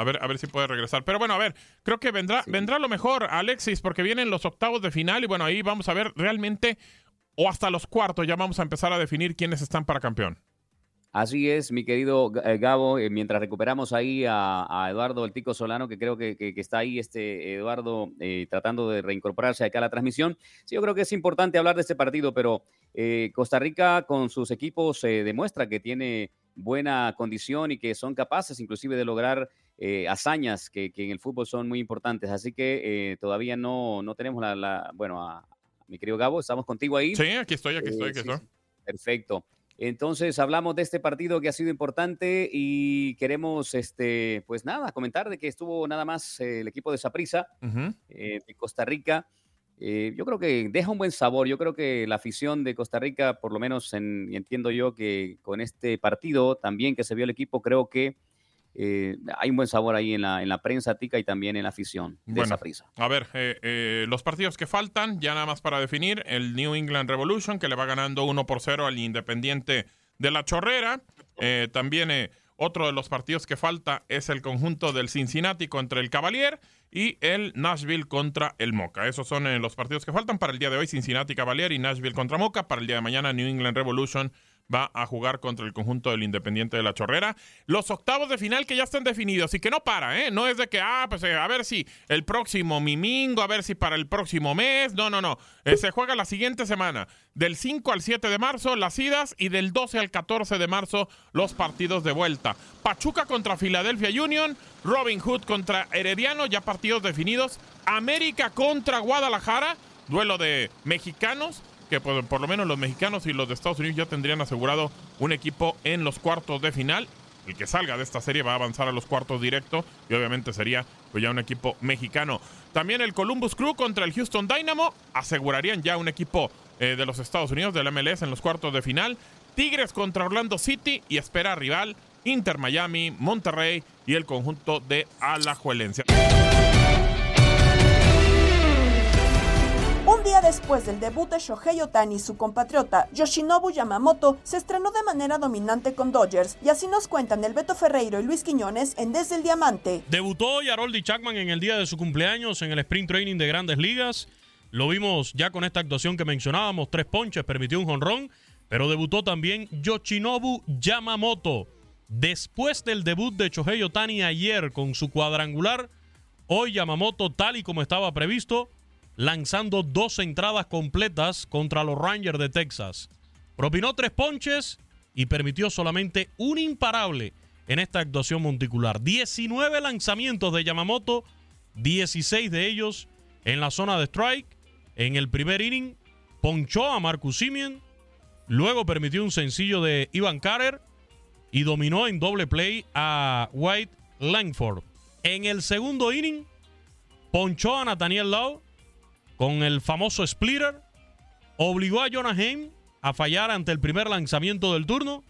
A ver, a ver si puede regresar. Pero bueno, a ver, creo que vendrá, vendrá lo mejor, Alexis, porque vienen los octavos de final y bueno, ahí vamos a ver realmente, o hasta los cuartos, ya vamos a empezar a definir quiénes están para campeón. Así es, mi querido eh, Gabo, eh, mientras recuperamos ahí a, Eduardo el Tico Solano, que creo que, está ahí este Eduardo eh, tratando de reincorporarse acá a la transmisión. Sí, yo creo que es importante hablar de este partido, pero Costa Rica con sus equipos demuestra que tiene buena condición y que son capaces inclusive de lograr eh, hazañas que, en el fútbol son muy importantes. Así que todavía no, no tenemos la, bueno, a, mi querido Gabo, estamos contigo ahí. Sí, aquí estoy, aquí estoy, aquí estoy. Perfecto. Entonces hablamos de este partido que ha sido importante y queremos, este, pues nada, comentar de que estuvo nada más el equipo de Saprissa de Costa Rica eh, yo creo que deja un buen sabor. Yo creo que la afición de Costa Rica, por lo menos en, entiendo yo que con este partido también que se vio el equipo, creo que eh, hay un buen sabor ahí en la, en la prensa tica y también en la afición de esa prisa. A ver, eh, los partidos que faltan, ya nada más para definir, el New England Revolution, que le va ganando 1 por 0 al Independiente de la Chorrera. también otro de los partidos que falta es el conjunto del Cincinnati contra el Cavalier y el Nashville contra el Moca. Esos son eh, los partidos que faltan para el día de hoy, Cincinnati Cavalier y Nashville contra Moca. Para el día de mañana, New England Revolution va a jugar contra el conjunto del Independiente de la Chorrera. Los octavos de final que ya están definidos y que no para, ¿eh? No es de que, ah, pues eh, a ver si el próximo mimingo, a ver si para el próximo mes. No, no, no. Eh, se juega la siguiente semana. Del 5 al 7 de marzo las idas y del 12 al 14 de marzo los partidos de vuelta. Pachuca contra Philadelphia Union, Robin Hood contra Herediano, ya partidos definidos. América contra Guadalajara, duelo de mexicanos que por, lo menos los mexicanos y los de Estados Unidos ya tendrían asegurado un equipo en los cuartos de final. El que salga de esta serie va a avanzar a los cuartos directo y obviamente sería pues, ya un equipo mexicano. También el Columbus Crew contra el Houston Dynamo asegurarían ya un equipo eh, de los Estados Unidos del MLS en los cuartos de final. Tigres contra Orlando City y espera rival Inter Miami, Monterrey y el conjunto de Alajuelense. Después del debut de Shohei Otani, su compatriota Yoshinobu Yamamoto se estrenó de manera dominante con Dodgers y así nos cuentan el Beto Ferreiro y Luis Quiñones en Desde el Diamante. Debutó Yaroldi Chapman en el día de su cumpleaños en el Sprint Training de Grandes Ligas. Lo vimos ya con esta actuación que mencionábamos, tres ponches, permitió un jonrón, pero debutó también Yoshinobu Yamamoto. Después del debut de Shohei Otani ayer con su cuadrangular, hoy Yamamoto, tal y como estaba previsto, lanzando dos entradas completas contra los Rangers de Texas. Propinó tres ponches y permitió solamente un imparable en esta actuación monticular. 19 lanzamientos de Yamamoto, 16 de ellos en la zona de strike. En el primer inning ponchó a Marcus Simeon, luego permitió un sencillo de Ivan Carter y dominó en doble play a White Langford. En el segundo inning ponchó a Nathaniel Lowe con el famoso splitter, obligó a Jonah Haim a fallar ante el primer lanzamiento del turno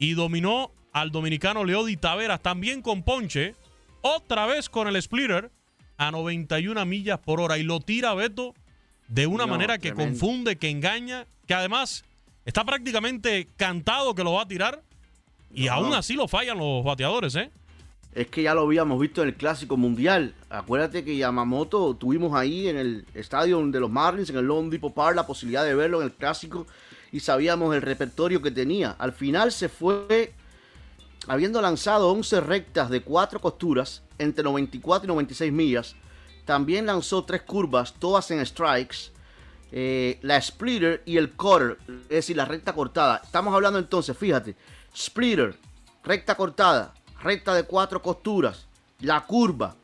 y dominó al dominicano Leody Taveras también con ponche, otra vez con el splitter a 91 millas por hora. Y lo tira Beto de una manera que confunde, que engaña, que además está prácticamente cantado que lo va a tirar. Y aún así lo fallan los bateadores, ¿eh? Es que ya lo habíamos visto en el Clásico Mundial. Acuérdate que Yamamoto tuvimos ahí en el estadio de los Marlins, en el Lone Depot Park, la posibilidad de verlo en el Clásico y sabíamos el repertorio que tenía. Al final se fue habiendo lanzado 11 rectas de 4 costuras entre 94 y 96 millas. También lanzó 3 curvas, todas en strikes. Eh, la splitter y el cutter, es decir, la recta cortada. Estamos hablando entonces, fíjate, splitter, recta cortada, recta de cuatro costuras, la curva.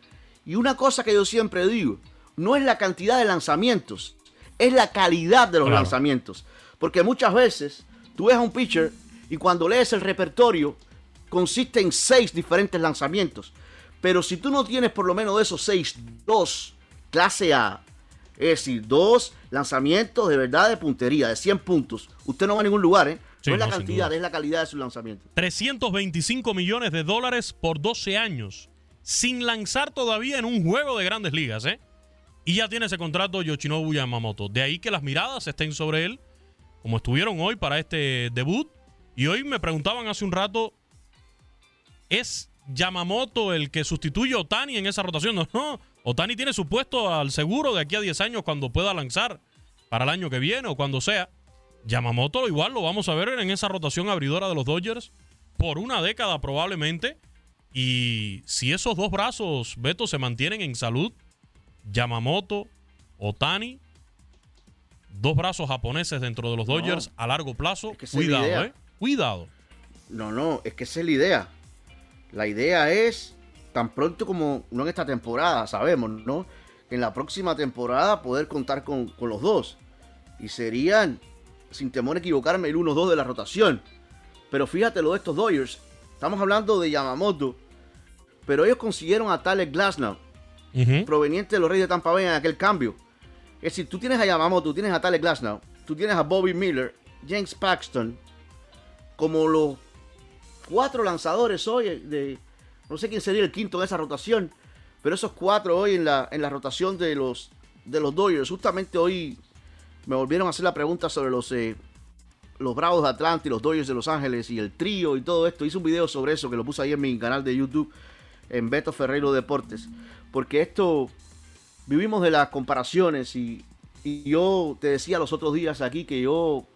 Y una cosa que yo siempre digo, no es la cantidad de lanzamientos, es la calidad de los lanzamientos. Porque muchas veces tú ves a un pitcher y cuando lees el repertorio consiste en seis diferentes lanzamientos. Pero si tú no tienes por lo menos de esos seis, dos clase A, es decir, dos lanzamientos de verdad de puntería, de 100 puntos, usted no va a ningún lugar, ¿eh? No es la cantidad, es la calidad de su lanzamiento. 325 millones de dólares por 12 años, sin lanzar todavía en un juego de grandes ligas, ¿eh? Y ya tiene ese contrato Yoshinobu Yamamoto. De ahí que las miradas estén sobre él, como estuvieron hoy para este debut. Y hoy me preguntaban hace un rato, ¿es Yamamoto el que sustituye a Otani en esa rotación? No, no. Otani tiene su puesto al seguro de aquí a 10 años cuando pueda lanzar para el año que viene o cuando sea. Yamamoto igual lo vamos a ver en esa rotación abridora de los Dodgers por una década probablemente. Y si esos dos brazos, Beto, se mantienen en salud, Yamamoto, Otani, dos brazos japoneses dentro de los Dodgers a largo plazo, cuidado, ¿eh? Cuidado. No, no, es que esa es la idea. La idea es tan pronto como no en esta temporada, sabemos, ¿no? En la próxima temporada poder contar con, con los dos. Y serían, sin temor a equivocarme, el 1-2 de la rotación. Pero fíjate lo de estos Dodgers. Estamos hablando de Yamamoto. Pero ellos consiguieron a Tyler Glasnow, proveniente de los Reyes de Tampa Bay en aquel cambio. Es decir, tú tienes a Yamamoto, tú tienes a Tyler Glasnow, tú tienes a Bobby Miller, James Paxton, como los cuatro lanzadores hoy de... No sé quién sería el quinto de esa rotación, pero esos cuatro hoy en la, en la rotación de los, de los Dodgers. Justamente hoy me volvieron a hacer la pregunta sobre los, eh, los Bravos de Atlanta y los Dodgers de Los Ángeles y el trío y todo esto. Hice un video sobre eso que lo puse ahí en mi canal de YouTube, en Beto Ferreiro Deportes. Porque esto, vivimos de las comparaciones y, y yo te decía los otros días aquí que yo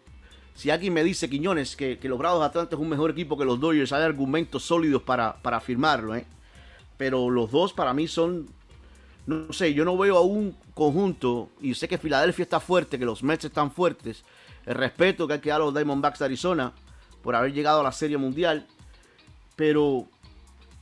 si alguien me dice, Quiñones, que, los Bravos de Atlanta es un mejor equipo que los Dodgers, hay argumentos sólidos para, para afirmarlo. ¿eh? Pero los dos para mí son, no sé, yo no veo a un conjunto, y sé que Filadelfia está fuerte, que los Mets están fuertes, el respeto que hay que dar a los Diamondbacks de Arizona por haber llegado a la Serie Mundial, pero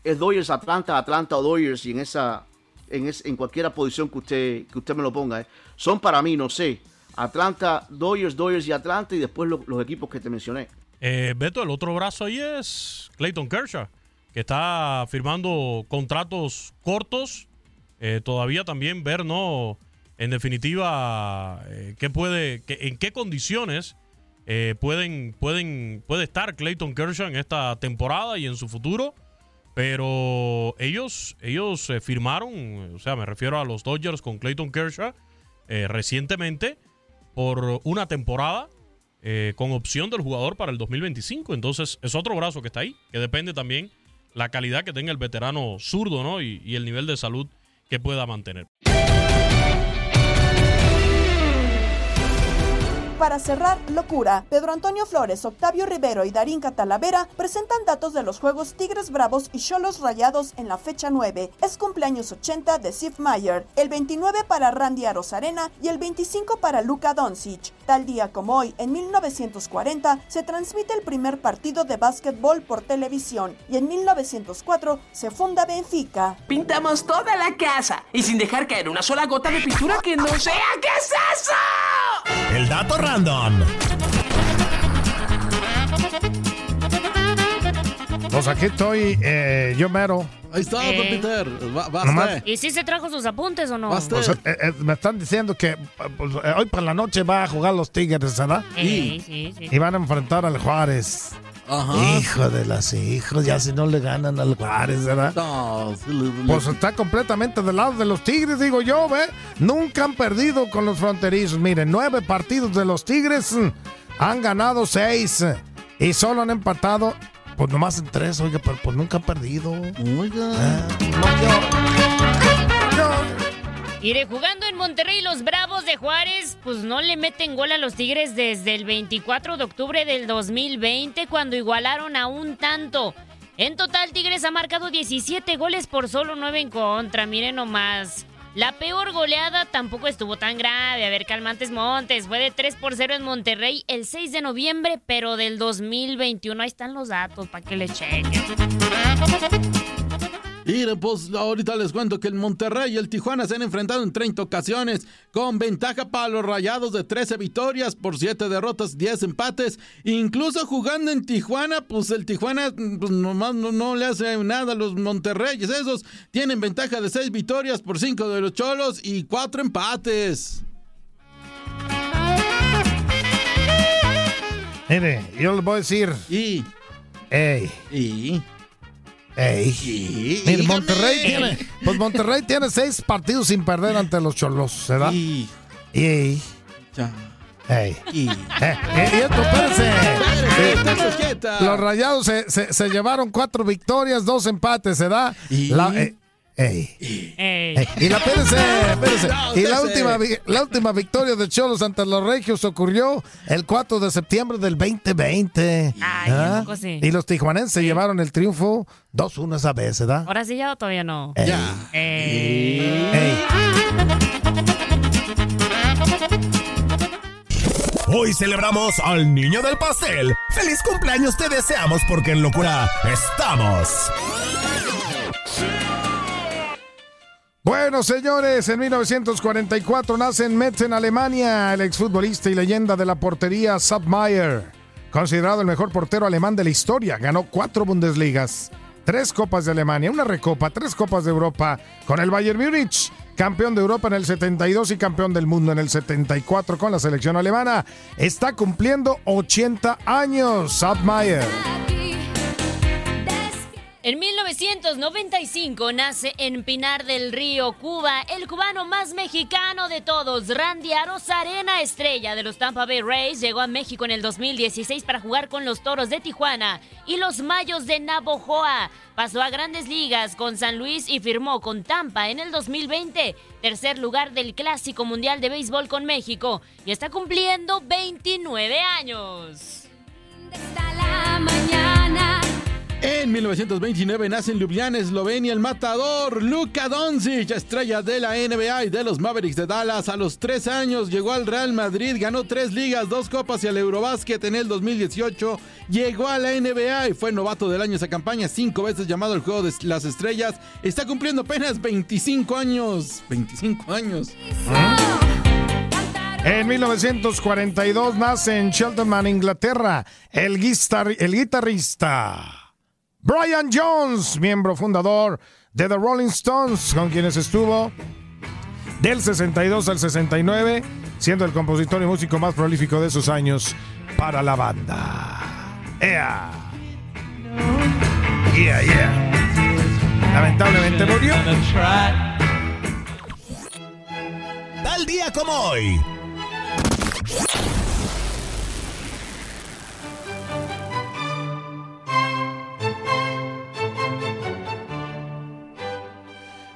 es Dodgers Atlanta, Atlanta o Dodgers, y en esa, en, en cualquier posición que usted, que usted me lo ponga, ¿eh? son para mí, no sé, Atlanta, Dodgers, Dodgers y Atlanta y después los equipos que te mencioné. Eh, Beto, el otro brazo ahí es Clayton Kershaw, que está firmando contratos cortos. Eh, todavía también ver, ¿no? En definitiva, eh, ¿qué puede, en qué condiciones eh, pueden, pueden, puede estar Clayton Kershaw en esta temporada y en su futuro. Pero ellos, ellos firmaron, o sea, me refiero a los Dodgers con Clayton Kershaw recientemente por una temporada con opción del jugador para el 2025. Entonces es otro brazo que está ahí, que depende también la calidad que tenga el veterano zurdo ¿no? y el nivel de salud que pueda mantener. Para cerrar, locura. Pedro Antonio Flores, Octavio Rivero y Darín Catalavera presentan datos de los juegos Tigres Bravos y Cholos Rayados en la fecha 9. Es cumpleaños 80 de Steve Meyer, el 29 para Randy Arozarena y el 25 para Luka Doncic. Tal día como hoy, en 1940, se transmite el primer partido de básquetbol por televisión y en 1904 se funda Benfica. Pintamos toda la casa y sin dejar caer una sola gota de pintura que no sea. ¿Qué es eso? El dato random. Pues aquí estoy, eh, yo mero. Ahí está, Eh. Peter. Nomás-. ¿Y si se trajo sus apuntes o no? Pues, eh, eh, me están diciendo que pues, eh, hoy por la noche va a jugar los Tigres, ¿verdad? Sí, sí, sí. Y van a enfrentar al Juárez. Ajá. Hijo de las hijos, ya si no le ganan al Juárez, ¿verdad? No, sí, le- le- Pues está completamente del lado de los Tigres, digo yo, ¿ve? Nunca han perdido con los fronterizos. Miren, nueve partidos de los Tigres mm, han ganado seis eh, y solo han empatado, pues nomás en tres, oiga, pero pues nunca han perdido. Oiga. Iré jugando en Monterrey los Bravos de Juárez, pues no le meten gol a los Tigres desde el 24 de octubre del 2020 cuando igualaron a un tanto. En total Tigres ha marcado 17 goles por solo 9 en contra, miren nomás. La peor goleada tampoco estuvo tan grave. A ver, Calmantes Montes. Fue de 3 por 0 en Monterrey el 6 de noviembre, pero del 2021. Ahí están los datos para que le chequen. Mire, pues ahorita les cuento que el Monterrey y el Tijuana se han enfrentado en 30 ocasiones, con ventaja para los rayados de 13 victorias por 7 derrotas, 10 empates. Incluso jugando en Tijuana, pues el Tijuana pues, nomás no, no le hace nada a los Monterreyes. Esos tienen ventaja de 6 victorias por 5 de los Cholos y 4 empates. Mire, yo les voy a decir. Y. Ey. Y. Ey. Mire, Monterrey tiene. Pues Monterrey tiene seis partidos sin perder ante los Cholos, ¿verdad? Y. Ey. Ya. Ey. Y. Eh, y esto, espérense. Sí. Los rayados se, se- se llevaron cuatro victorias, dos empates, ¿verdad? La, eh, ey. Ey, Y la, espérense, espérense. No, Y la última, la última victoria de Cholos ante los Regios ocurrió el 4 de septiembre del 2020. Ay, ¿verdad? ¿a poco sí? Y los tijuanenses llevaron el triunfo 2-1 esa vez, ¿verdad? Ahora sí ya o todavía no. Ey. Eh. Hoy celebramos al niño del pastel. ¡Feliz cumpleaños te deseamos porque en locura estamos! Bueno, señores, en 1944 nace en Metz, en Alemania, el exfutbolista y leyenda de la portería Sepp Maier. Considerado el mejor portero alemán de la historia, ganó cuatro Bundesligas, tres Copas de Alemania, una Recopa, tres Copas de Europa con el Bayern Múnich, campeón de Europa en el 72 y campeón del mundo en el 74 con la selección alemana. Está cumpliendo 80 años, Sepp Maier. En 1995 nace en Pinar del Río, Cuba, el cubano más mexicano de todos, Randy Arozarena, estrella de los Tampa Bay Rays, llegó a México en el 2016 para jugar con los Toros de Tijuana y los Mayos de Navojoa. Pasó a grandes ligas con San Luis y firmó con Tampa en el 2020, tercer lugar del Clásico Mundial de Béisbol con México y está cumpliendo 29 años. En 1929 nace en Ljubljana, Eslovenia, el matador Luka Doncic, estrella de la NBA y de los Mavericks de Dallas. A los tres años llegó al Real Madrid, ganó tres ligas, dos copas y al Eurobásquet en el 2018. Llegó a la NBA y fue novato del año esa campaña, cinco veces llamado el Juego de las Estrellas. Está cumpliendo apenas 25 años. 25 años. En 1942 nace en Cheltenham, Inglaterra, el, el guitarrista Brian Jones, miembro fundador de The Rolling Stones, con quienes estuvo del 62 al 69, siendo el compositor y músico más prolífico de esos años para la banda. ¡Ea! Yeah, yeah. Lamentablemente murió. Tal día como hoy.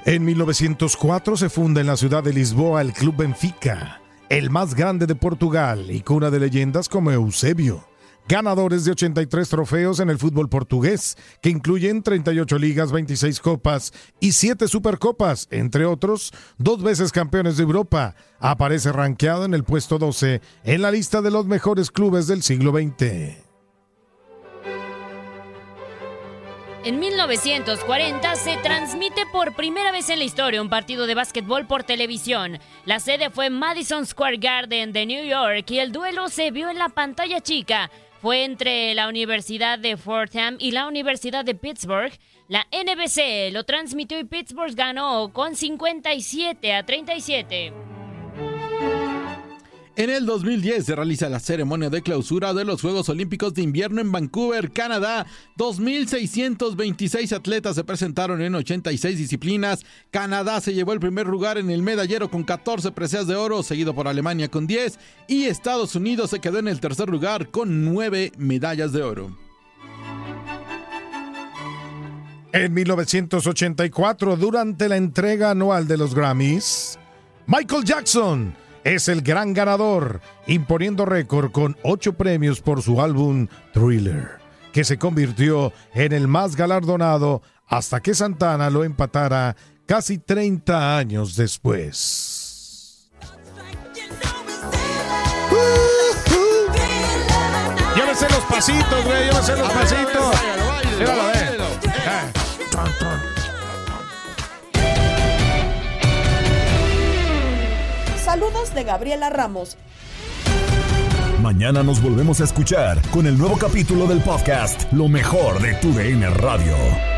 En 1904 se funda en la ciudad de Lisboa el Club Benfica, el más grande de Portugal y cuna de leyendas como Eusebio, ganadores de 83 trofeos en el fútbol portugués, que incluyen 38 ligas, 26 copas y 7 supercopas, entre otros, dos veces campeones de Europa. Aparece rankeado en el puesto 12 en la lista de los mejores clubes del siglo XX. En 1940 se transmite por primera vez en la historia un partido de básquetbol por televisión. La sede fue Madison Square Garden de New York y el duelo se vio en la pantalla chica. Fue entre la Universidad de Fordham y la Universidad de Pittsburgh. La NBC lo transmitió y Pittsburgh ganó con 57 a 37. En el 2010 se realiza la ceremonia de clausura de los Juegos Olímpicos de Invierno en Vancouver, Canadá. 2.626 atletas se presentaron en 86 disciplinas. Canadá se llevó el primer lugar en el medallero con 14 preseas de oro, seguido por Alemania con 10. Y Estados Unidos se quedó en el tercer lugar con 9 medallas de oro. En 1984, durante la entrega anual de los Grammys, Michael Jackson es el gran ganador, imponiendo récord con ocho premios por su álbum Thriller, que se convirtió en el más galardonado hasta que Santana lo empatara casi 30 años después. Sé los pasitos, güey, sé los pasitos. Míralo, eh. Saludos de Gabriela Ramos. Mañana nos volvemos a escuchar con el nuevo capítulo del podcast Lo mejor de tu DN Radio.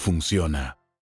funciona.